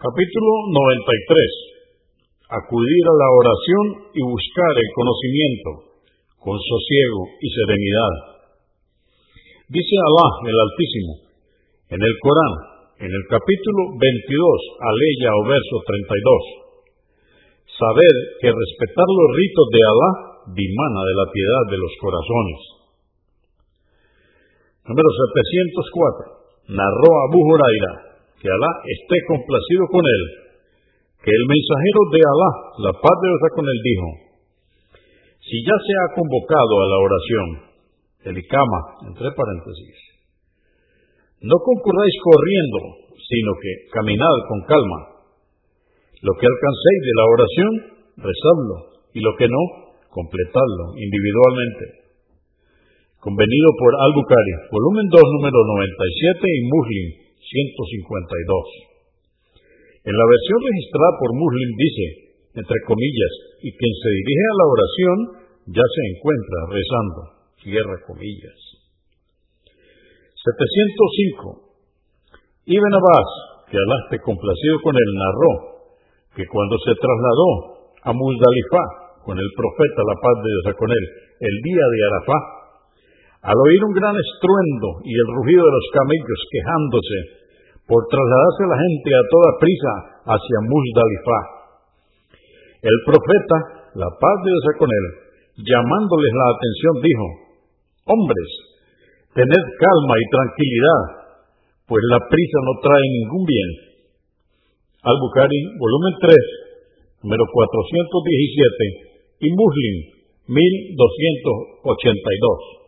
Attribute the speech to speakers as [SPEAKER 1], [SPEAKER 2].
[SPEAKER 1] Capítulo 93. Acudir a la oración y buscar el conocimiento con sosiego y serenidad. Dice Alá el Altísimo en el Corán, en el capítulo 22, aleya o verso 32. Saber que respetar los ritos de Alá dimana de la piedad de los corazones. Número 704. Narró Abu Huraira que Alá esté complacido con él, que el mensajero de Alá, la paz de Dios con él, dijo, si ya se ha convocado a la oración, el Ikama, entre paréntesis, no concurráis corriendo, sino que caminad con calma. Lo que alcancéis de la oración, rezadlo, y lo que no, completadlo individualmente. Convenido por Al-Bukhari, volumen 2, número 97 y Muslim 152. En la versión registrada por Muslim dice, entre comillas, y quien se dirige a la oración ya se encuentra rezando, cierra comillas. 705. Ibn Abbas, que Alá complacido con él, narró que cuando se trasladó a Muzdalifá con el profeta, la paz de Dios con él, el día de Arafá, al oír un gran estruendo y el rugido de los camellos quejándose por trasladarse la gente a toda prisa hacia Muzdalifá. El profeta, la paz de Dios con él, llamándoles la atención, dijo, hombres, tened calma y tranquilidad, pues la prisa no trae ningún bien. Al-Bukhari, volumen 3, número 417, y Muslim, 1282.